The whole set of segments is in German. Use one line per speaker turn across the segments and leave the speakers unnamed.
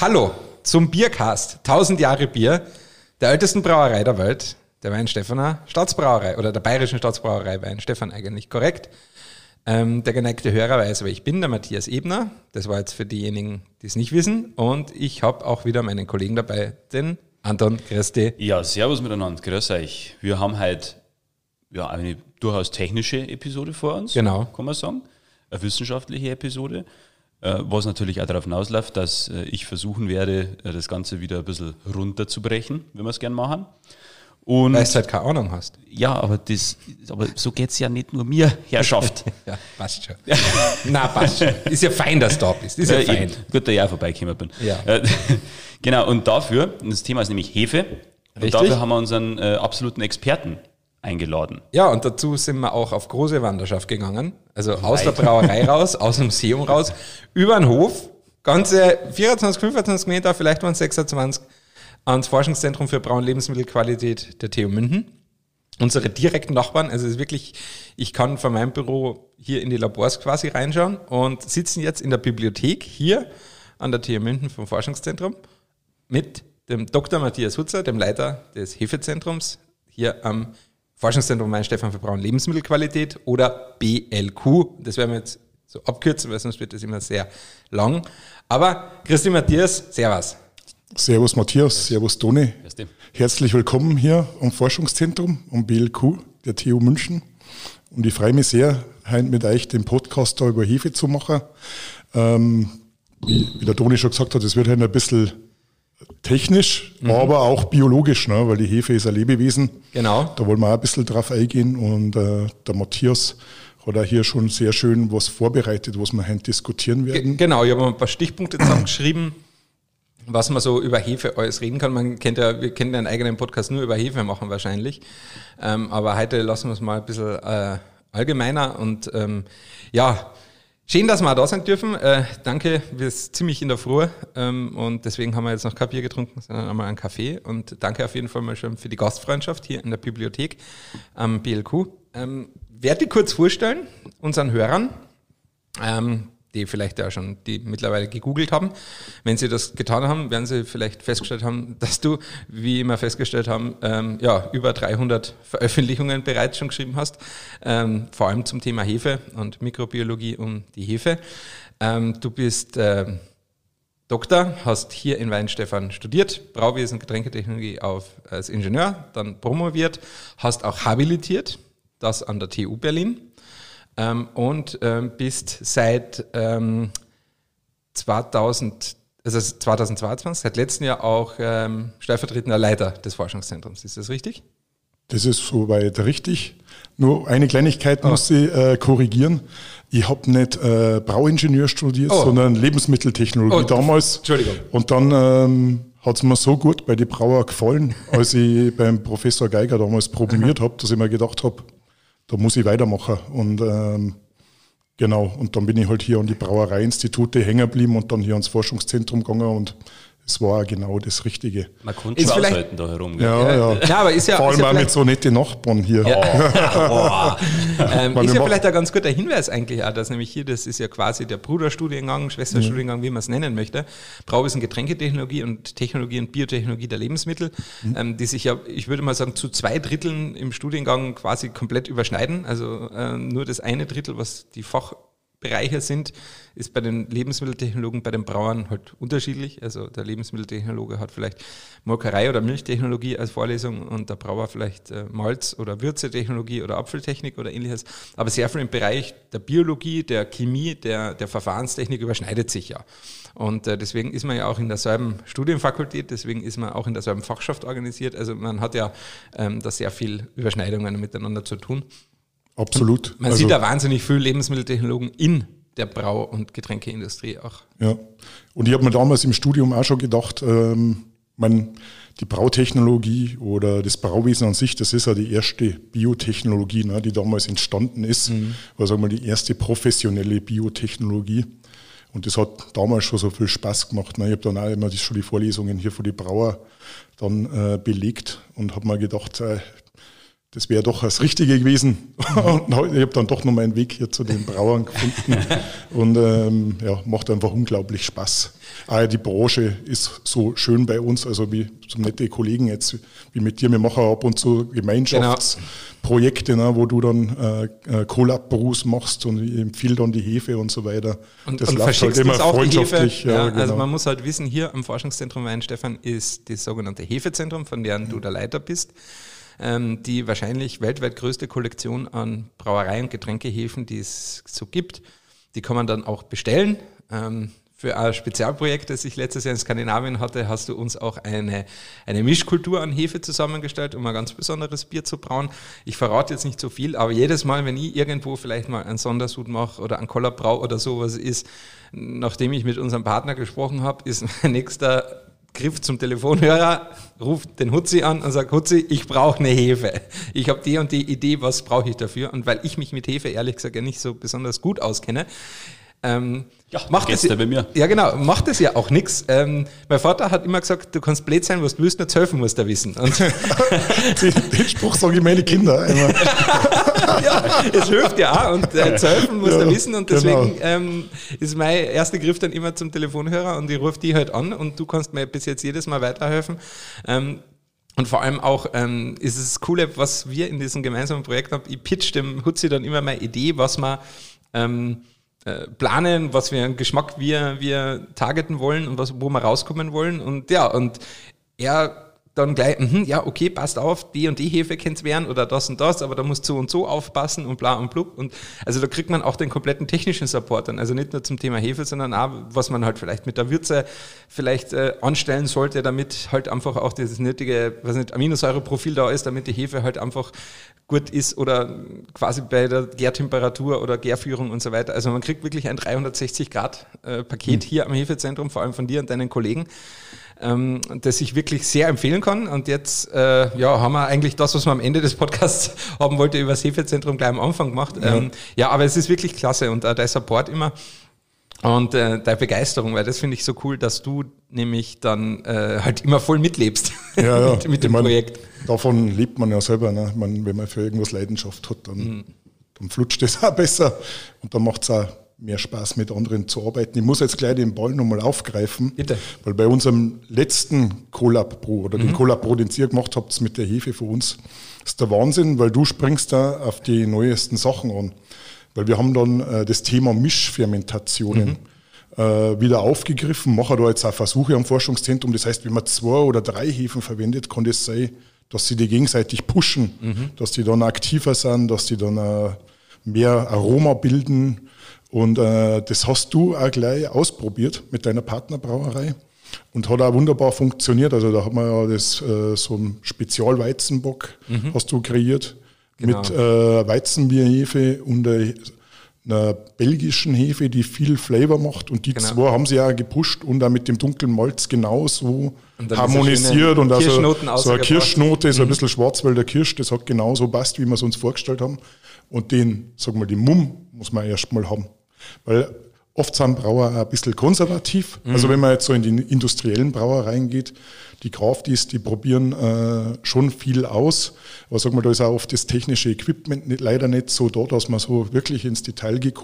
Hallo zum Biercast. 1000 Jahre Bier, der ältesten Brauerei der Welt, der Weinstefaner Staatsbrauerei oder der Bayerischen Staatsbrauerei Weinstefan eigentlich korrekt. Ähm, der geneigte Hörer weiß, wer ich bin, der Matthias Ebner. Das war jetzt für diejenigen, die es nicht wissen. Und ich habe auch wieder meinen Kollegen dabei, den Anton Christi.
Ja, servus miteinander, grüß euch. Wir haben heute ja, eine durchaus technische Episode vor uns,
Genau.
kann man sagen. Eine wissenschaftliche Episode, was natürlich auch darauf hinausläuft, dass äh, ich versuchen werde, äh, das Ganze wieder ein bisschen runterzubrechen, wenn wir es gern machen. Und
Weil du halt keine Ahnung hast.
ja, aber, das, aber so geht es ja nicht nur mir, Herrschaft.
Ja, passt schon. Na, passt schon. Ist ja fein, dass du da bist. Ist ja
Äh,
fein.
eben. Gut, dass ich auch vorbeigekommen bin.
Ja.
Äh, genau, und dafür, und das Thema ist nämlich Hefe, und
Richtig.
dafür haben wir unseren äh, absoluten Experten eingeladen.
Ja, und dazu sind wir auch auf große Wanderschaft gegangen. Also aus der Brauerei raus, aus dem Museum raus, über den Hof, ganze 24, 25 Meter, vielleicht waren es 26, ans Forschungszentrum für Brau- und Lebensmittelqualität der TU München. Unsere direkten Nachbarn, also es ist wirklich, ich kann von meinem Büro hier in die Labors quasi reinschauen und sitzen jetzt in der Bibliothek hier an der TU München vom Forschungszentrum mit dem Dr. Matthias Hutzer, dem Leiter des Hefezentrums, hier am Forschungszentrum Weinstefan für Brau- und Lebensmittelqualität oder BLQ. Das werden wir jetzt so abkürzen, weil sonst wird das immer sehr lang. Aber Christi Matthias, Servus.
Servus Matthias, Servus Toni. Herzlich willkommen hier am Forschungszentrum, am BLQ der TU München. Und ich freue mich sehr, heute mit euch den Podcast da über Hefe zu machen. Ähm, wie, wie der Toni schon gesagt hat, es wird heute ein bisschen technisch, aber auch biologisch, ne? weil die Hefe ist ein Lebewesen.
Genau.
Da wollen wir auch ein bisschen drauf eingehen. Und äh, der Matthias hat auch hier schon sehr schön was vorbereitet, was wir heute diskutieren werden.
Genau, ich habe ein paar Stichpunkte zusammengeschrieben, was man so über Hefe alles reden kann. Man kennt ja, wir können ja einen eigenen Podcast nur über Hefe machen wahrscheinlich. Ähm, aber heute lassen wir es mal ein bisschen äh, allgemeiner und ähm, ja, schön, dass wir auch da sein dürfen. Äh, danke, wir sind ziemlich in der Früh ähm, und deswegen haben wir jetzt noch kein Bier getrunken, sondern einmal einen Kaffee. Und danke auf jeden Fall mal schon für die Gastfreundschaft hier in der Bibliothek am BLQ. Ähm, werde ich kurz vorstellen, unseren Hörern ähm, die vielleicht ja schon die mittlerweile gegoogelt haben. Wenn sie das getan haben, werden sie vielleicht festgestellt haben, dass du, wie immer festgestellt haben, ähm, ja, über 300 Veröffentlichungen bereits schon geschrieben hast, ähm, vor allem zum Thema Hefe und Mikrobiologie um die Hefe. Ähm, du bist ähm, Doktor, hast hier in Weinstefan studiert, Brauwesen, Getränketechnologie auf, als Ingenieur, dann promoviert, hast auch habilitiert, das an der TU Berlin ähm, und ähm, bist seit ähm, 2000, also 2022, seit letztem Jahr auch ähm, stellvertretender Leiter des Forschungszentrums. Ist das richtig?
Das ist soweit richtig. Nur eine Kleinigkeit muss ich äh, korrigieren. Ich habe nicht äh, Brauingenieur studiert,
Oh.
sondern Lebensmitteltechnologie
Oh,
damals.
Entschuldigung.
Und dann ähm, hat es mir so gut bei den Brauer gefallen, als ich beim Professor Geiger damals promoviert habe, dass ich mir gedacht habe, da muss ich weitermachen. Und ähm, genau, und dann bin ich halt hier an die Brauereiinstitute hängen geblieben und dann hier ans Forschungszentrum gegangen und es war genau das Richtige.
Man konnte
Ist
schon
vielleicht-
aushalten da herum. gell?
Ja, ja.
Ja, aber ist ja,
Vor
ist
allem
ja
auch mit so nette Nachbarn hier.
Boah.
Ähm,
Weil
ist ja vielleicht ein ganz guter Hinweis eigentlich auch, dass nämlich hier, das ist ja quasi der Bruderstudiengang, Schwesterstudiengang, wie man es nennen möchte, Brauwesen Getränketechnologie und Technologie und Biotechnologie der Lebensmittel, ähm, die sich ja, ich würde mal sagen, zu zwei Dritteln im Studiengang quasi komplett überschneiden. Also ähm, nur das eine Drittel, was die Fachbereiche sind, ist bei den Lebensmitteltechnologen, bei den Brauern halt unterschiedlich. Also der Lebensmitteltechnologe hat vielleicht Molkerei oder Milchtechnologie als Vorlesung und der Brauer vielleicht äh, Malz- oder Würzetechnologie oder Apfeltechnik oder ähnliches. Aber sehr viel im Bereich der Biologie, der Chemie, der, der Verfahrenstechnik überschneidet sich ja. Und äh, deswegen ist man ja auch in derselben Studienfakultät, deswegen ist man auch in derselben Fachschaft organisiert. Also man hat ja ähm, da sehr viel Überschneidungen miteinander zu tun.
Absolut.
Man
Also-
sieht da wahnsinnig viel Lebensmitteltechnologen in der Brau- und Getränkeindustrie auch.
Ja. Und ich habe mir damals im Studium auch schon gedacht, ähm, man, die Brautechnologie oder das Brauwesen an sich, das ist ja die erste Biotechnologie, ne, die damals entstanden ist. War sagen wir die erste professionelle Biotechnologie. Und das hat damals schon so viel Spaß gemacht. Ne. Ich habe dann auch immer die, schon die Vorlesungen hier für die Brauer dann äh, belegt und habe mir gedacht, äh, das wäre doch das Richtige gewesen. Und ich habe dann doch noch meinen Weg hier zu den Brauern gefunden. Und ähm, ja, macht einfach unglaublich Spaß. Ah, die Branche ist so schön bei uns, also wie so nette Kollegen jetzt, wie mit dir. Wir machen ab und zu Gemeinschaftsprojekte, genau. ne, wo du dann äh, äh Collab-Brews machst und ich empfehle dann die Hefe und so weiter.
Und, das und läuft halt immer freundschaftlich. Ja, ja, also genau. Also man muss halt wissen, hier am Forschungszentrum Weinstefan ist das sogenannte Hefezentrum, von dem du der Leiter bist ähm, die wahrscheinlich weltweit größte Kollektion an Brauereien und Getränkehäfen, die es so gibt. Die kann man dann auch bestellen. Ähm, für ein Spezialprojekt, das ich letztes Jahr in Skandinavien hatte, hast du uns auch eine, eine Mischkultur an Hefe zusammengestellt, um ein ganz besonderes Bier zu brauen. Ich verrate jetzt nicht so viel, aber jedes Mal, wenn ich irgendwo vielleicht mal einen Sondersud mache oder einen Kollerbrau oder sowas ist, nachdem ich mit unserem Partner gesprochen habe, ist mein nächster Griff zum Telefonhörer, ruft den Hutzi an und sagt, Hutzi, ich brauche eine Hefe. Ich habe die und die Idee, was brauche ich dafür? Und weil ich mich mit Hefe ehrlich gesagt ja nicht so besonders gut auskenne, ähm, ja, macht das, bei mir. Ja, genau, macht das ja auch nichts. Ähm, mein Vater hat immer gesagt, du kannst blöd sein, was du willst, nur zu helfen musst du wissen. Und
den, den, Spruch sage ich meine Kinder immer.
ja, es hilft ja auch und äh, zu helfen musst ja, du wissen und deswegen genau. ähm, ist mein erster Griff dann immer zum Telefonhörer und ich rufe die halt an und du kannst mir bis jetzt jedes Mal weiterhelfen. Ähm, und vor allem auch ähm, ist es das Coole, was wir in diesem gemeinsamen Projekt haben. Ich pitch dem Hutzi dann immer meine Idee, was man ähm, äh, planen, was für einen Geschmack wir, wir targeten wollen und was, wo wir rauskommen wollen. Und ja, und er dann gleich, mh, ja, okay, passt auf, die und die Hefe kennt's werden oder das und das, aber da musst du so und so aufpassen und bla und blub. Und also da kriegt man auch den kompletten technischen Support dann. Also nicht nur zum Thema Hefe, sondern auch, was man halt vielleicht mit der Würze vielleicht äh, anstellen sollte, damit halt einfach auch dieses nötige, was nicht, Aminosäureprofil da ist, damit die Hefe halt einfach gut ist oder quasi bei der Gärtemperatur oder Gärführung und so weiter. Also man kriegt wirklich ein 360 Grad äh, Paket mhm. hier am Hefezentrum, vor allem von dir und deinen Kollegen ähm, das ich wirklich sehr empfehlen kann. Und jetzt äh, ja, haben wir eigentlich das, was wir am Ende des Podcasts haben wollte, über das Hefezentrum gleich am Anfang gemacht. Ja, ähm, ja aber es ist wirklich klasse und äh, der Support immer. Und äh, deine Begeisterung, weil das finde ich so cool, dass du nämlich dann äh, halt immer voll mitlebst
ja, mit, mit dem meine, Projekt. Davon lebt man ja selber. Ne? Man, wenn man für irgendwas Leidenschaft hat, dann, mhm. dann flutscht es auch besser und dann macht es auch mehr Spaß mit anderen zu arbeiten. Ich muss jetzt gleich den Ball nochmal aufgreifen, Bitte. weil bei unserem letzten Collab Pro oder mhm. den Collab Pro, den ihr gemacht habt mit der Hefe für uns, ist der Wahnsinn, weil du springst da auf die neuesten Sachen an. Weil wir haben dann äh, das Thema Mischfermentationen mhm. äh, wieder aufgegriffen, machen da jetzt auch Versuche am Forschungszentrum. Das heißt, wenn man zwei oder drei Hefen verwendet, kann das sein, dass sie die gegenseitig pushen, mhm. dass die dann aktiver sind, dass die dann äh, mehr Aroma bilden und äh, das hast du auch gleich ausprobiert mit deiner Partnerbrauerei und hat auch wunderbar funktioniert. Also da hat man ja das, äh, so ein Spezialweizenbock mhm. hast du kreiert genau. mit äh, Weizenbierhefe und äh, einer belgischen Hefe, die viel Flavor macht. Und die genau. zwei haben sie ja gepusht und auch mit dem dunklen Malz genauso harmonisiert. Und also so eine Kirschnote, so ein mhm. bisschen Schwarzwälder Kirsch, das hat genauso passt, wie wir es uns vorgestellt haben. Und den, sag mal, den Mumm muss man erst mal haben. Weil oft sind Brauer ein bisschen konservativ. Mhm. Also wenn man jetzt so in die industriellen Brauereien geht, die Crafties, die probieren äh, schon viel aus. Aber sag mal, da ist auch oft das technische Equipment nicht, leider nicht so da, dass man so wirklich ins Detail geht.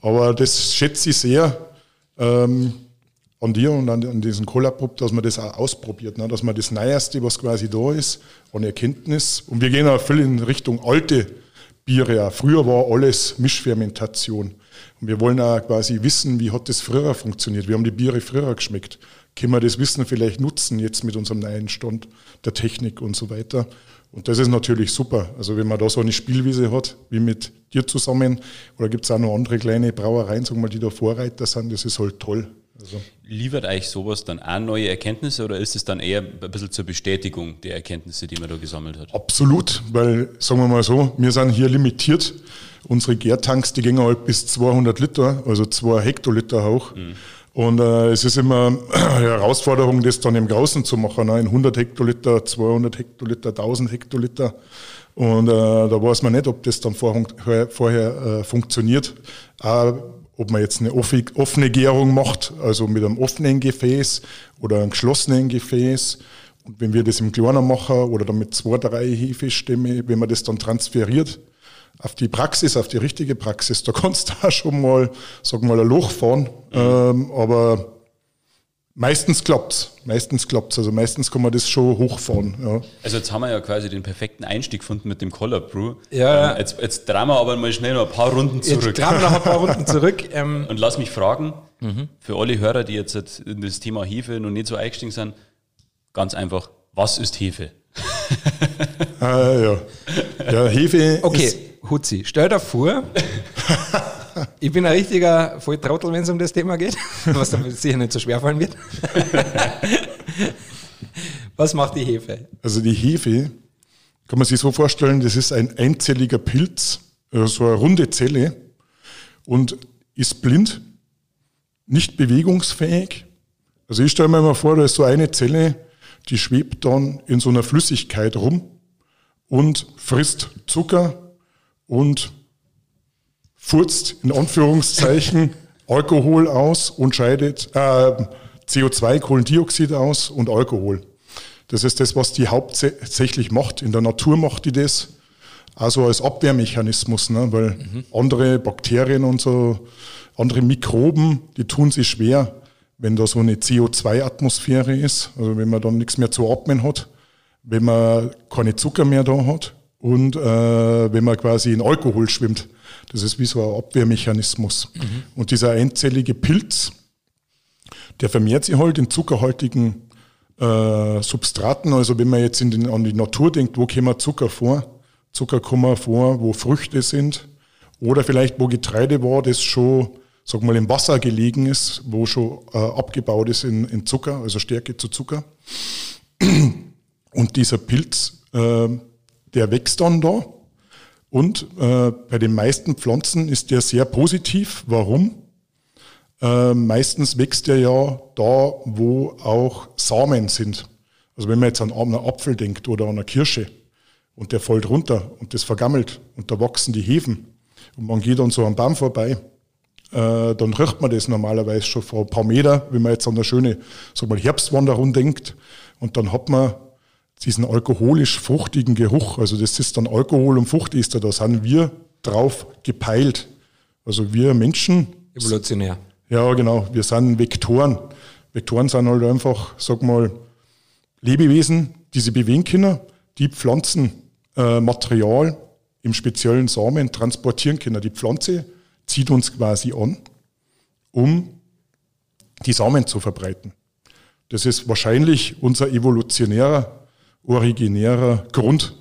Aber das schätze ich sehr ähm, an dir und an, an diesen Collab, dass man das auch ausprobiert, ne? dass man das Neueste, was quasi da ist, an Erkenntnis. Und wir gehen auch viel in Richtung alte Biere. Früher war alles Mischfermentation. Und wir wollen auch quasi wissen, wie hat das früher funktioniert. Wir haben die Biere früher geschmeckt. Können wir das Wissen vielleicht nutzen jetzt mit unserem neuen Stand der Technik und so weiter. Und das ist natürlich super. Also wenn man da so eine Spielwiese hat, wie mit dir zusammen, oder gibt es auch noch andere kleine Brauereien, sagen wir, die da Vorreiter sind, das ist halt toll.
Also. Liefert euch sowas dann auch neue Erkenntnisse oder ist es dann eher ein bisschen zur Bestätigung der Erkenntnisse, die man da gesammelt hat?
Absolut, weil, sagen wir mal so, wir sind hier limitiert Unsere Gärtanks, die gehen halt bis 200 Liter, also 2 Hektoliter hoch. Mhm. Und äh, es ist immer eine Herausforderung, das dann im Großen zu machen. Ne? In 100 Hektoliter, 200 Hektoliter, 1000 Hektoliter. Und äh, da weiß man nicht, ob das dann vorher, vorher äh, funktioniert. Auch, ob man jetzt eine offene Gärung macht, also mit einem offenen Gefäß oder einem geschlossenen Gefäß Und wenn wir das im Kleinen machen oder dann mit zwei, drei Hefestämme, wenn man das dann transferiert auf die Praxis, auf die richtige Praxis, da kannst du auch schon mal, sag mal, ein Loch fahren. Mhm. Ähm, aber Meistens klappt's. Meistens klappt's. Also meistens kann man das schon hochfahren. Ja.
Also jetzt haben wir ja quasi den perfekten Einstieg gefunden mit dem Color Brew.
Ja.
Ähm, jetzt, jetzt drehen wir aber mal schnell noch ein paar Runden zurück.
Jetzt drehen wir noch ein paar Runden zurück.
Ähm. Und lass mich fragen, mhm. für alle Hörer, die jetzt in das Thema Hefe noch nicht so eingestiegen sind, ganz einfach, was ist Hefe?
ah, ja. ja, Hefe
Okay, Hutzi, stell dir vor, ich bin ein richtiger Volltrottel, wenn es um das Thema geht, was dann sicher nicht so schwer fallen wird. was macht die Hefe?
Also die Hefe kann man sich so vorstellen, das ist ein einzelliger Pilz, äh, so eine runde Zelle und ist blind, nicht bewegungsfähig. Also ich stelle mir mal vor, da ist so eine Zelle, die schwebt dann in so einer Flüssigkeit rum und frisst Zucker und furzt in Anführungszeichen Alkohol aus und scheidet äh, CO2, Kohlendioxid aus und Alkohol. Das ist das, was die hauptsächlich macht. In der Natur macht die das also als Abwehrmechanismus, ne? weil mhm. andere Bakterien und so, andere Mikroben, die tun sich schwer, wenn da so eine CO2-Atmosphäre ist, also wenn man dann nichts mehr zu atmen hat, wenn man keine Zucker mehr da hat und äh, wenn man quasi in Alkohol schwimmt. Das ist wie so ein Abwehrmechanismus. Mhm. Und dieser einzellige Pilz, der vermehrt sich halt in zuckerhaltigen äh, Substraten. Also wenn man jetzt in den, an die Natur denkt, wo kommen Zucker vor? Zucker kommen vor, wo Früchte sind oder vielleicht wo Getreide war, das schon, sag mal, im Wasser gelegen ist, wo schon äh, abgebaut ist in, in, Zucker, also Stärke zu Zucker. Und dieser Pilz, äh, der wächst dann da und äh, bei den meisten Pflanzen ist der sehr positiv. Warum? Äh, meistens wächst der ja da, wo auch Samen sind. Also wenn man jetzt an einen Apfel denkt oder an eine Kirsche und der fällt runter und das vergammelt und da wachsen die Hefen und man geht dann so am Baum vorbei, äh, dann riecht man das normalerweise schon vor ein paar Meter, wenn man jetzt an eine schöne sag mal, Herbstwanderung denkt und dann hat man diesen alkoholisch fruchtigen Geruch. Also das ist dann Alkohol und Fruchtester, da sind wir drauf gepeilt. Also wir Menschen.
Evolutionär.
Ja, genau. Wir sind Vektoren. Vektoren sind halt einfach, sag mal, Lebewesen, die sich bewegen können, die Pflanzenmaterial äh, im speziellen Samen transportieren können. Die Pflanze zieht uns quasi an, um die Samen zu verbreiten. Das ist wahrscheinlich unser evolutionärer originärer Grund.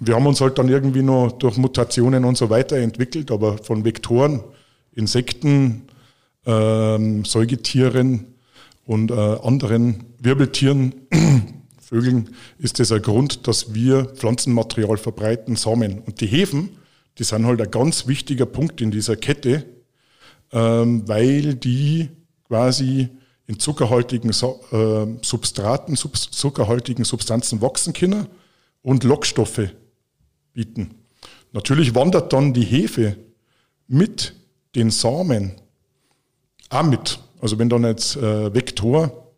Wir haben uns halt dann irgendwie noch durch Mutationen und so weiter entwickelt, aber von Vektoren, Insekten, ähm, Säugetieren und äh, anderen Wirbeltieren, Vögeln, ist das ein Grund, dass wir Pflanzenmaterial verbreiten, Samen. Und die Hefen, die sind halt ein ganz wichtiger Punkt in dieser Kette, ähm, weil die quasi in zuckerhaltigen äh, Substraten, sub zuckerhaltigen Substanzen wachsen können und Lockstoffe bieten. Natürlich wandert dann die Hefe mit den Samen auch mit. Also wenn dann jetzt äh, Vektor,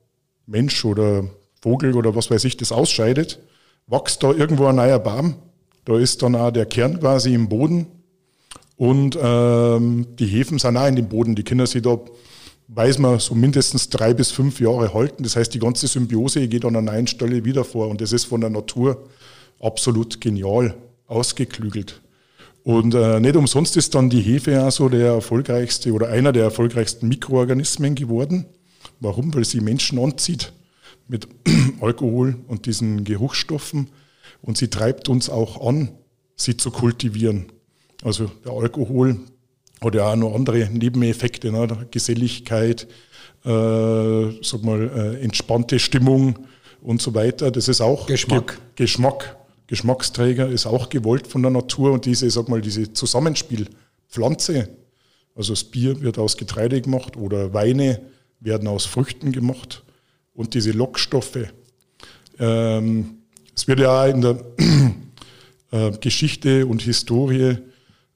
Mensch oder Vogel oder was weiß ich, das ausscheidet, wächst da irgendwo ein neuer Baum. Da ist dann auch der Kern quasi im Boden und ähm, die Hefen sind auch in dem Boden. Die können sich da weiß man, so mindestens drei bis fünf Jahre halten. Das heißt, die ganze Symbiose geht an einer neuen Stelle wieder vor und das ist von der Natur absolut genial ausgeklügelt. Und äh, nicht umsonst ist dann die Hefe auch so der erfolgreichste oder einer der erfolgreichsten Mikroorganismen geworden. Warum? Weil sie Menschen anzieht mit Alkohol und diesen Geruchsstoffen und sie treibt uns auch an, sie zu kultivieren. Also der Alkohol oder auch noch andere Nebeneffekte, ne? Geselligkeit, äh, sag mal, äh, entspannte Stimmung und so weiter. Das ist auch
Geschmack.
Ge Geschmack. Geschmacksträger ist auch gewollt von der Natur und diese, sag mal, diese Zusammenspielpflanze, also das Bier wird aus Getreide gemacht oder Weine werden aus Früchten gemacht und diese Lockstoffe. Ähm, es wird ja in der äh, Geschichte und Historie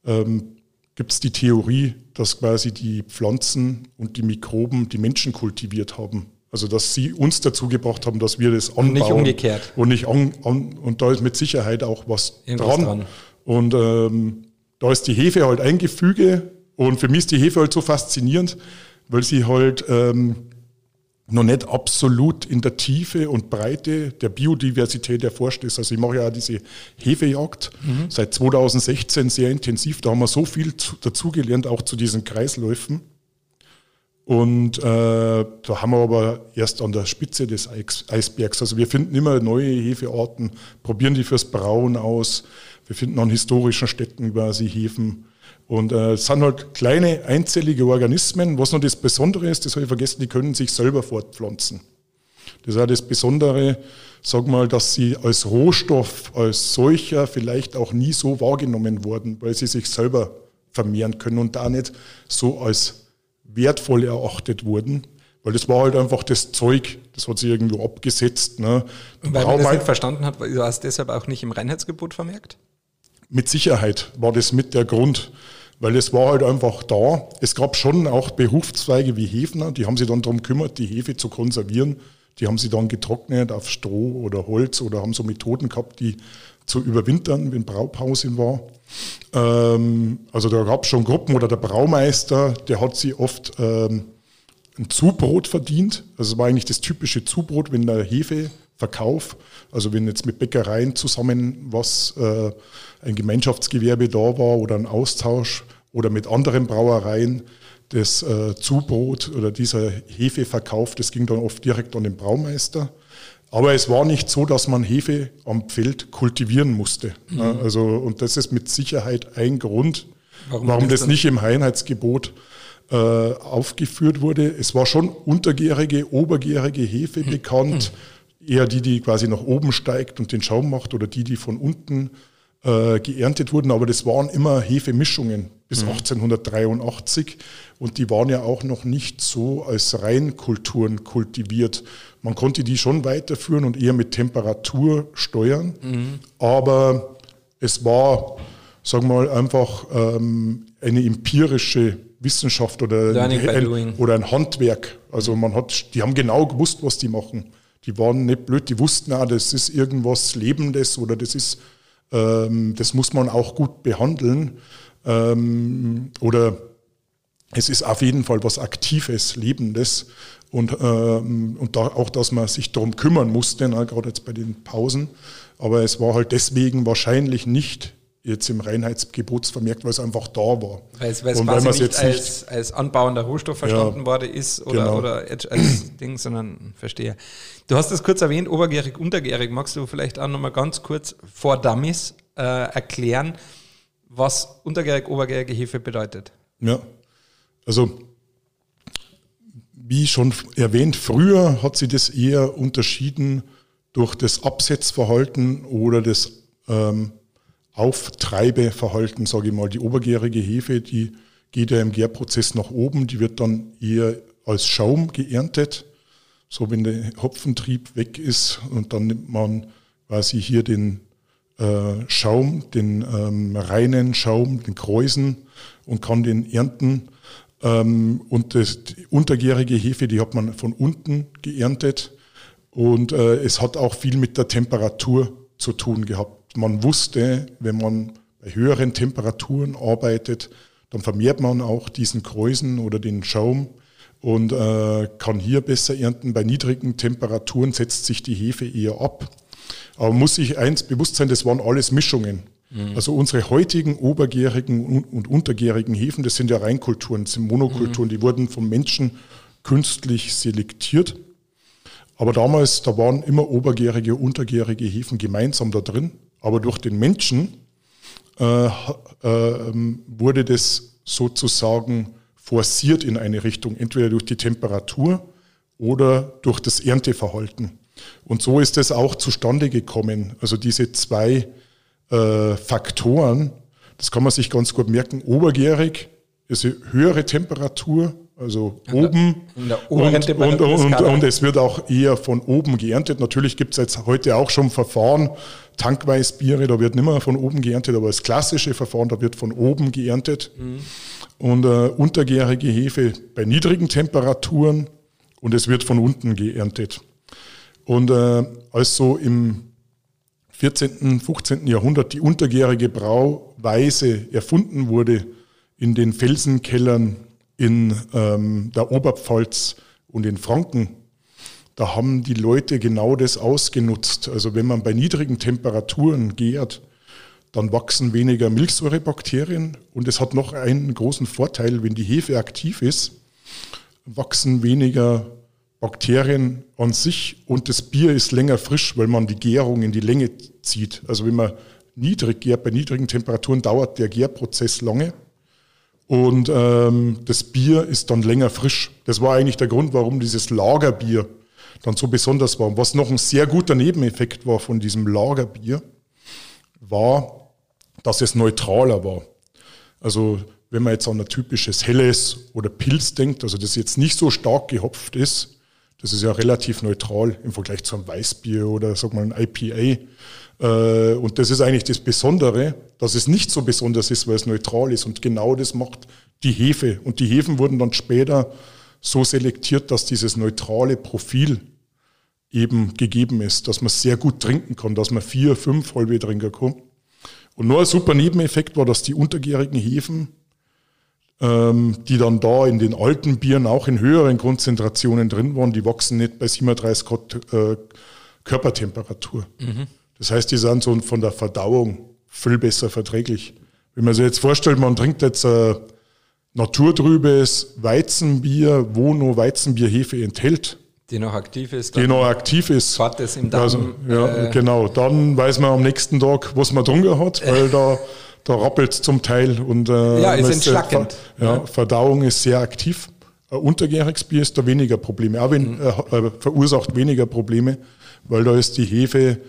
ähm, gibt es die Theorie, dass quasi die Pflanzen und die Mikroben die Menschen kultiviert haben. Also dass sie uns dazu gebracht haben, dass wir das anbauen.
Und nicht umgekehrt.
Und, nicht an, an, und da ist mit Sicherheit auch was
Irgendwas
dran.
dran.
Und ähm, da ist die Hefe halt ein Gefüge. Und für mich ist die Hefe halt so faszinierend, weil sie halt ähm, noch nicht absolut in der Tiefe und Breite der Biodiversität erforscht ist. Also ich mache ja auch diese Hefejagd seit 2016 sehr intensiv. Da haben wir so viel zu, dazugelernt, auch zu diesen Kreisläufen. Und äh, da haben wir aber erst an der Spitze des Eis Eisbergs. Also wir finden immer neue Hefearten, probieren die fürs Brauen aus. Wir finden an historischen Städten quasi Hefen. Und äh, es sind halt kleine einzellige Organismen. Was noch das Besondere ist, das habe ich vergessen, die können sich selber fortpflanzen. Das ist auch das Besondere, sag mal, dass sie als Rohstoff, als solcher vielleicht auch nie so wahrgenommen wurden, weil sie sich selber vermehren können und da nicht so als wertvoll erachtet wurden. Weil das war halt einfach das Zeug, das hat sich irgendwo abgesetzt. Ne.
Und weil man das nicht verstanden hat, war es deshalb auch nicht im Reinheitsgebot vermerkt?
Mit Sicherheit war das mit der Grund, weil es war halt einfach da. Es gab schon auch Berufszweige wie Hefner, die haben sich dann darum gekümmert, die Hefe zu konservieren. Die haben sie dann getrocknet auf Stroh oder Holz oder haben so Methoden gehabt, die zu überwintern, wenn Braupause war. Ähm, also da gab es schon Gruppen oder der Braumeister, der hat sie oft ähm, ein Zubrot verdient. Also es war eigentlich das typische Zubrot, wenn der Hefeverkauf, also wenn jetzt mit Bäckereien zusammen was, äh, ein Gemeinschaftsgewerbe da war oder ein Austausch oder mit anderen Brauereien, das äh, Zubrot oder dieser Hefeverkauf, das ging dann oft direkt an den Braumeister. Aber es war nicht so, dass man Hefe am Feld kultivieren musste. Ja, Also, und das ist mit Sicherheit ein Grund,
Warum
warum,
das
nicht im Einheitsgebot äh, aufgeführt wurde. Es war schon untergärige, obergärige Hefe bekannt, eher die, die quasi nach oben steigt und den Schaum macht oder die, die von unten äh, geerntet wurden. Aber das waren immer Hefemischungen bis 1883 und die waren ja auch noch nicht so als Reinkulturen kultiviert. Man konnte die schon weiterführen und eher mit Temperatur steuern, aber es war, sagen wir mal, einfach ähm, eine empirische Wissenschaft oder ein, oder ein Handwerk. Also man hat, die haben genau gewusst, was die machen. Die waren nicht blöd, die wussten, ah, das ist irgendwas Lebendes oder das ist, ähm, das muss man auch gut behandeln. Ähm, oder es ist auf jeden Fall was Aktives, Lebendes. Und, ähm, und da auch, dass man sich darum kümmern musste, ne, gerade jetzt bei den Pausen. Aber es war halt deswegen wahrscheinlich nicht jetzt im Reinheitsgebotsvermerkt, weil es einfach da war.
Weil es, weil es
Und
quasi
man's
nicht als, als anbauender Rohstoff verstanden worden ist oder,
genau.
oder als als Ding, sondern verstehe. Du hast es kurz erwähnt, obergärig, untergärig. Magst du vielleicht auch nochmal ganz kurz vor Dummies äh, erklären, was untergärig, obergärige Hefe bedeutet?
Ja, also wie schon erwähnt, früher hat sie das eher unterschieden durch das Absetzverhalten oder das ähm, Auftreibeverhalten, sage ich mal. Die obergärige Hefe, die geht ja im Gärprozess nach oben, die wird dann eher als Schaum geerntet. So, wenn der Hopfentrieb weg ist und dann nimmt man quasi hier den äh, Schaum, den ähm, reinen Schaum, den Kräusen und kann den ernten. Ähm, und das, die untergärige Hefe, die hat man von unten geerntet. Und äh, es hat auch viel mit der Temperatur zu tun gehabt. Man wusste, wenn man bei höheren Temperaturen arbeitet, dann vermehrt man auch diesen Kräusen oder den Schaum und äh, kann hier besser ernten. Bei niedrigen Temperaturen setzt sich die Hefe eher ab. Aber muss sich eins bewusst sein, das waren alles Mischungen. Also unsere heutigen obergärigen und untergärigen Hefen, das sind ja Reinkulturen, das sind Monokulturen, die wurden vom Menschen künstlich selektiert. Aber damals, da waren immer obergärige, untergärige Hefen gemeinsam da drin. Aber durch den Menschen äh, äh, ähm, wurde das sozusagen forciert in eine Richtung, entweder durch die Temperatur oder durch das Ernteverhalten. Und so ist es auch zustande gekommen. Also diese zwei äh, Faktoren, das kann man sich ganz gut merken. Obergärig eine höhere Temperatur, also oben. und, und, und, und es wird auch eher von oben geerntet. Natürlich gibt es jetzt heute auch schon Verfahren, Tankweißbiere, da wird nicht mehr von oben geerntet, aber das klassische Verfahren, da wird von oben geerntet. Und äh, untergärige Hefe bei niedrigen Temperaturen und es wird von unten geerntet. Und äh, als so im 14., 15. Jahrhundert die untergärige Brauweise erfunden wurde in den Felsenkellern in ähm, der Oberpfalz und in Franken, da haben die Leute genau das ausgenutzt. Also wenn man bei niedrigen Temperaturen gärt, dann wachsen weniger Milchsäurebakterien und es hat noch einen großen Vorteil, wenn die Hefe aktiv ist, wachsen weniger Bakterien an sich und das Bier ist länger frisch, weil man die Gärung in die Länge zieht. Also wenn man niedrig gärt, bei niedrigen Temperaturen dauert der Gärprozess lange und ähm, das Bier ist dann länger frisch. Das war eigentlich der Grund, warum dieses Lagerbier dann so besonders war. Was noch ein sehr guter Nebeneffekt war von diesem Lagerbier, war, dass es neutraler war. Also wenn man jetzt an ein typisches Helles oder Pilz denkt, also das jetzt nicht so stark gehopft ist, das ist ja relativ neutral im Vergleich zu einem Weißbier oder sag mal ein IPA. Äh, und das ist eigentlich das Besondere, dass es nicht so besonders ist, weil es neutral ist. Und genau das macht die Hefe. Und die Hefen wurden dann später so selektiert, dass dieses neutrale Profil eben gegeben ist, dass man sehr gut trinken kann, dass man vier, fünf halbe trinken kann. Und nur ein super Nebeneffekt war, dass die untergärigen Hefen, ähm, die dann da in den alten Bieren auch in höheren Konzentrationen drin waren, die wachsen nicht bei 37 Grad äh, Körpertemperatur. Mhm. Das heißt, die sind so von der Verdauung viel besser verträglich. Wenn man sich jetzt vorstellt, man trinkt jetzt ein naturtrübes Weizenbier, wo nur Weizenbierhefe enthält,
die noch aktiv ist.
Die noch aktiv ist.
Fahrt es im Darm. Also,
ja, äh, genau. Dann weiß man am nächsten Tag, was man drunter hat, weil da, da rappelt es zum Teil. Und,
äh, ja, ist entschlackend.
Ja, ja, Verdauung ist sehr aktiv. Ein untergäriges Bier ist da weniger Probleme. Auch wenn, mhm. äh, verursacht weniger Probleme, weil da ist die Hefe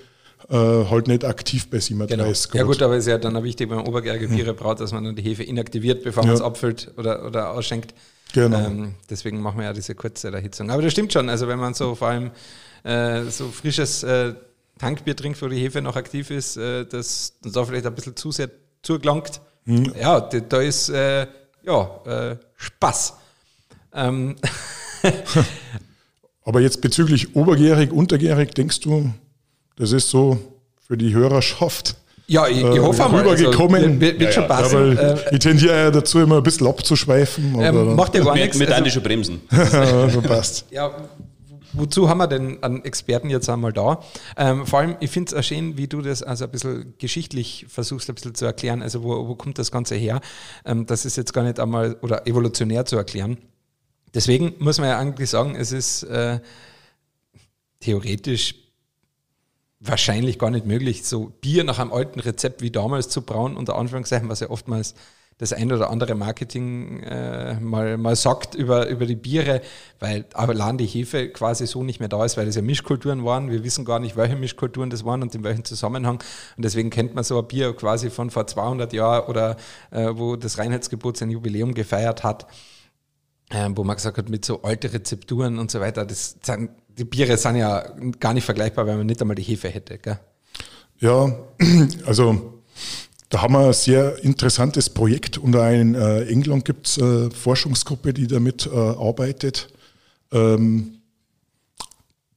äh, halt nicht aktiv bei 37
genau. Ja gut, aber es ist ja dann auch wichtig, wenn man obergärige Biere braucht, dass man dann die Hefe inaktiviert, bevor ja. man es abfüllt oder, oder ausschenkt. Genau. Ähm, deswegen machen wir ja diese kurze Erhitzung. Aber das stimmt schon. Also wenn man so vor allem äh, so frisches äh, Tankbier trinkt, wo die Hefe noch aktiv ist, äh, das da vielleicht ein bisschen zu sehr zugelangt. Mhm. Ja, da, da ist äh, ja äh, Spaß. Ähm.
Aber jetzt bezüglich obergärig, untergärig, denkst du, das ist so für die Hörerschaft
ja, ich, ich hoffe äh,
mal. Rübergekommen. Also,
wird, wird schon passen.
Ja, ich tendiere ja dazu, immer ein bisschen abzuschweifen.
Ähm, macht ja gar nichts. Mit also, Bremsen.
so passt. Ja, wozu haben wir denn einen Experten jetzt einmal da? Ähm, vor allem, ich finde es auch schön, wie du das also ein bisschen geschichtlich versuchst, ein bisschen zu erklären. Also, wo, wo kommt das Ganze her? Ähm, das ist jetzt gar nicht einmal oder evolutionär zu erklären. Deswegen muss man ja eigentlich sagen, es ist äh, theoretisch wahrscheinlich gar nicht möglich, so Bier nach einem alten Rezept wie damals zu brauen, unter Anführungszeichen, was ja oftmals das ein oder andere Marketing äh, mal, mal sagt über, über die Biere, weil allein die Hefe quasi so nicht mehr da ist, weil es ja Mischkulturen waren. Wir wissen gar nicht, welche Mischkulturen das waren und in welchem Zusammenhang. Und deswegen kennt man so ein Bier quasi von vor 200 Jahren oder äh, wo das Reinheitsgebot sein Jubiläum gefeiert hat, äh, wo man gesagt hat, mit so alte Rezepturen und so weiter. Das sind die Biere sind ja gar nicht vergleichbar, weil man nicht einmal die Hefe hätte. Gell?
Ja, also da haben wir ein sehr interessantes Projekt. Unter in äh, England gibt es eine Forschungsgruppe, die damit äh, arbeitet. Ähm,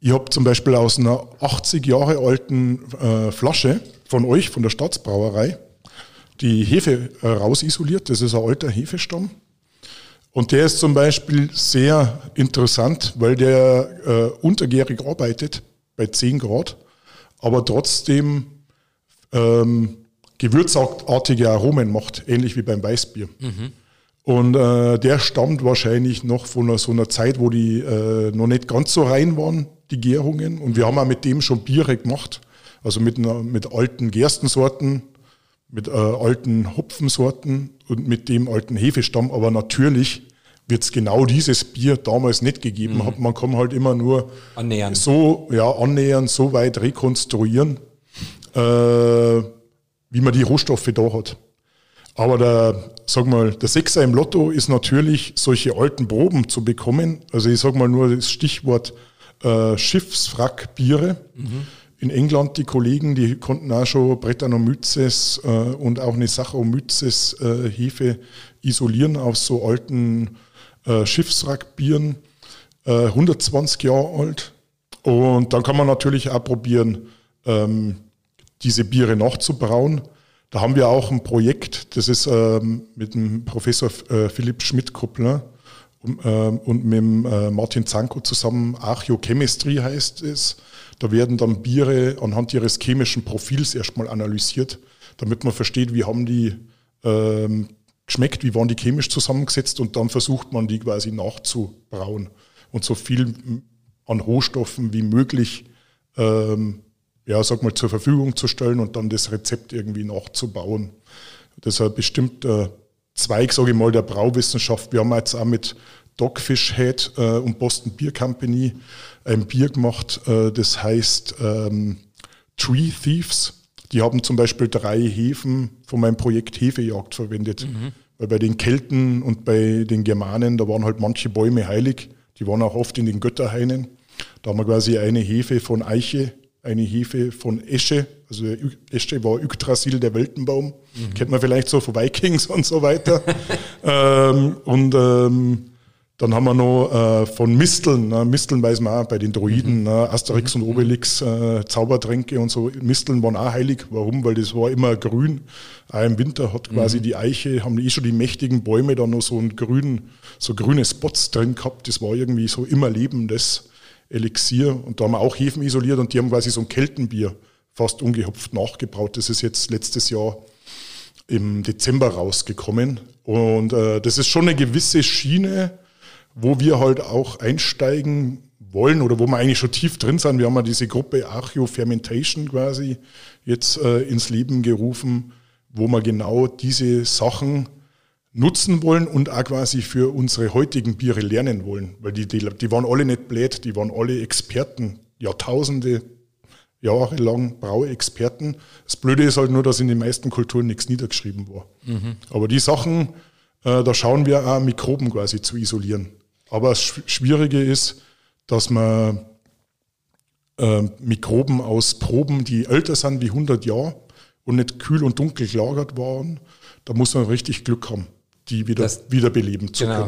ich habe zum Beispiel aus einer 80 Jahre alten äh, Flasche von euch, von der Staatsbrauerei, die Hefe äh, rausisoliert. Das ist ein alter Hefestamm. Und der ist zum Beispiel sehr interessant, weil der äh, untergärig arbeitet bei 10 Grad, aber trotzdem ähm, gewürzartige Aromen macht, ähnlich wie beim Weißbier. Mhm. Und äh, der stammt wahrscheinlich noch von so einer Zeit, wo die äh, noch nicht ganz so rein waren, die Gärungen. Und wir haben auch mit dem schon Biere gemacht, also mit, einer, mit alten Gerstensorten, mit äh, alten Hopfensorten und mit dem alten Hefestamm. Aber natürlich wird es genau dieses Bier damals nicht gegeben mhm. haben. Man kann halt immer nur
annähern.
so ja, annähern, so weit rekonstruieren, äh, wie man die Rohstoffe da hat. Aber der, sag mal, der Sechser im Lotto ist natürlich, solche alten Proben zu bekommen. Also ich sag mal nur das Stichwort äh, Schiffswrackbiere. Mhm. In England die Kollegen, die konnten auch schon Brettanomyces äh, und auch eine Saccharomyces äh, Hefe isolieren auf so alten äh, Schiffswrackbieren. äh, 120 Jahre alt. Und dann kann man natürlich auch probieren, ähm, diese Biere nachzubrauen. Da haben wir auch ein Projekt, das ist ähm, mit dem Professor äh, Philipp Schmidt-Kuppler und, ähm, und, mit dem, äh, Martin Zanko zusammen, Archeochemistry heißt es. Da werden dann Biere anhand ihres chemischen Profils erstmal analysiert, damit man versteht, wie haben die ähm, geschmeckt, wie waren die chemisch zusammengesetzt und dann versucht man die quasi nachzubrauen und so viel an Rohstoffen wie möglich ähm, ja, sag mal, zur Verfügung zu stellen und dann das Rezept irgendwie nachzubauen. Das ist ein bestimmter Zweig, sage ich mal, der Brauwissenschaft. Wir haben jetzt auch mit Dogfish Head äh, und Boston Beer Company ein Bier gemacht, äh, das heißt ähm, Tree Thieves. Die haben zum Beispiel drei Hefen von meinem Projekt Hefejagd verwendet. Mhm. Weil bei den Kelten und bei den Germanen, da waren halt manche Bäume heilig. Die waren auch oft in den Götterhainen. Da haben wir quasi eine Hefe von Eiche, eine Hefe von Esche. Also Esche war Yggdrasil, der Weltenbaum. Mhm. Kennt man vielleicht so von Vikings und so weiter. ähm, und ähm, dann haben wir noch äh, von Misteln. Ne? Misteln weiß man auch bei den Droiden. Mhm. Ne? Asterix mhm. und Obelix, äh, Zaubertränke und so. Misteln waren auch heilig. Warum? Weil das war immer grün. Auch im Winter hat quasi mhm. die Eiche, haben eh schon die mächtigen Bäume da noch so einen grünen, so grüne Spots drin gehabt. Das war irgendwie so immer lebendes Elixier. Und da haben wir auch Hefen isoliert und die haben quasi so ein Keltenbier fast ungehopft nachgebraut. Das ist jetzt letztes Jahr im Dezember rausgekommen. Und äh, das ist schon eine gewisse Schiene, wo wir halt auch einsteigen wollen oder wo wir eigentlich schon tief drin sind. Wir haben ja diese Gruppe Archeo Fermentation quasi jetzt äh, ins Leben gerufen, wo wir genau diese Sachen nutzen wollen und auch quasi für unsere heutigen Biere lernen wollen. Weil die, die, die waren alle nicht blöd, die waren alle Experten, Jahrtausende, Jahre lang Brauexperten. Das Blöde ist halt nur, dass in den meisten Kulturen nichts niedergeschrieben war. Mhm. Aber die Sachen, äh, da schauen wir auch, Mikroben quasi zu isolieren. Aber das Schwierige ist, dass man äh, Mikroben aus Proben, die älter sind wie 100 Jahre und nicht kühl und dunkel gelagert waren, da muss man richtig Glück haben, die wieder, das, wiederbeleben zu genau. können.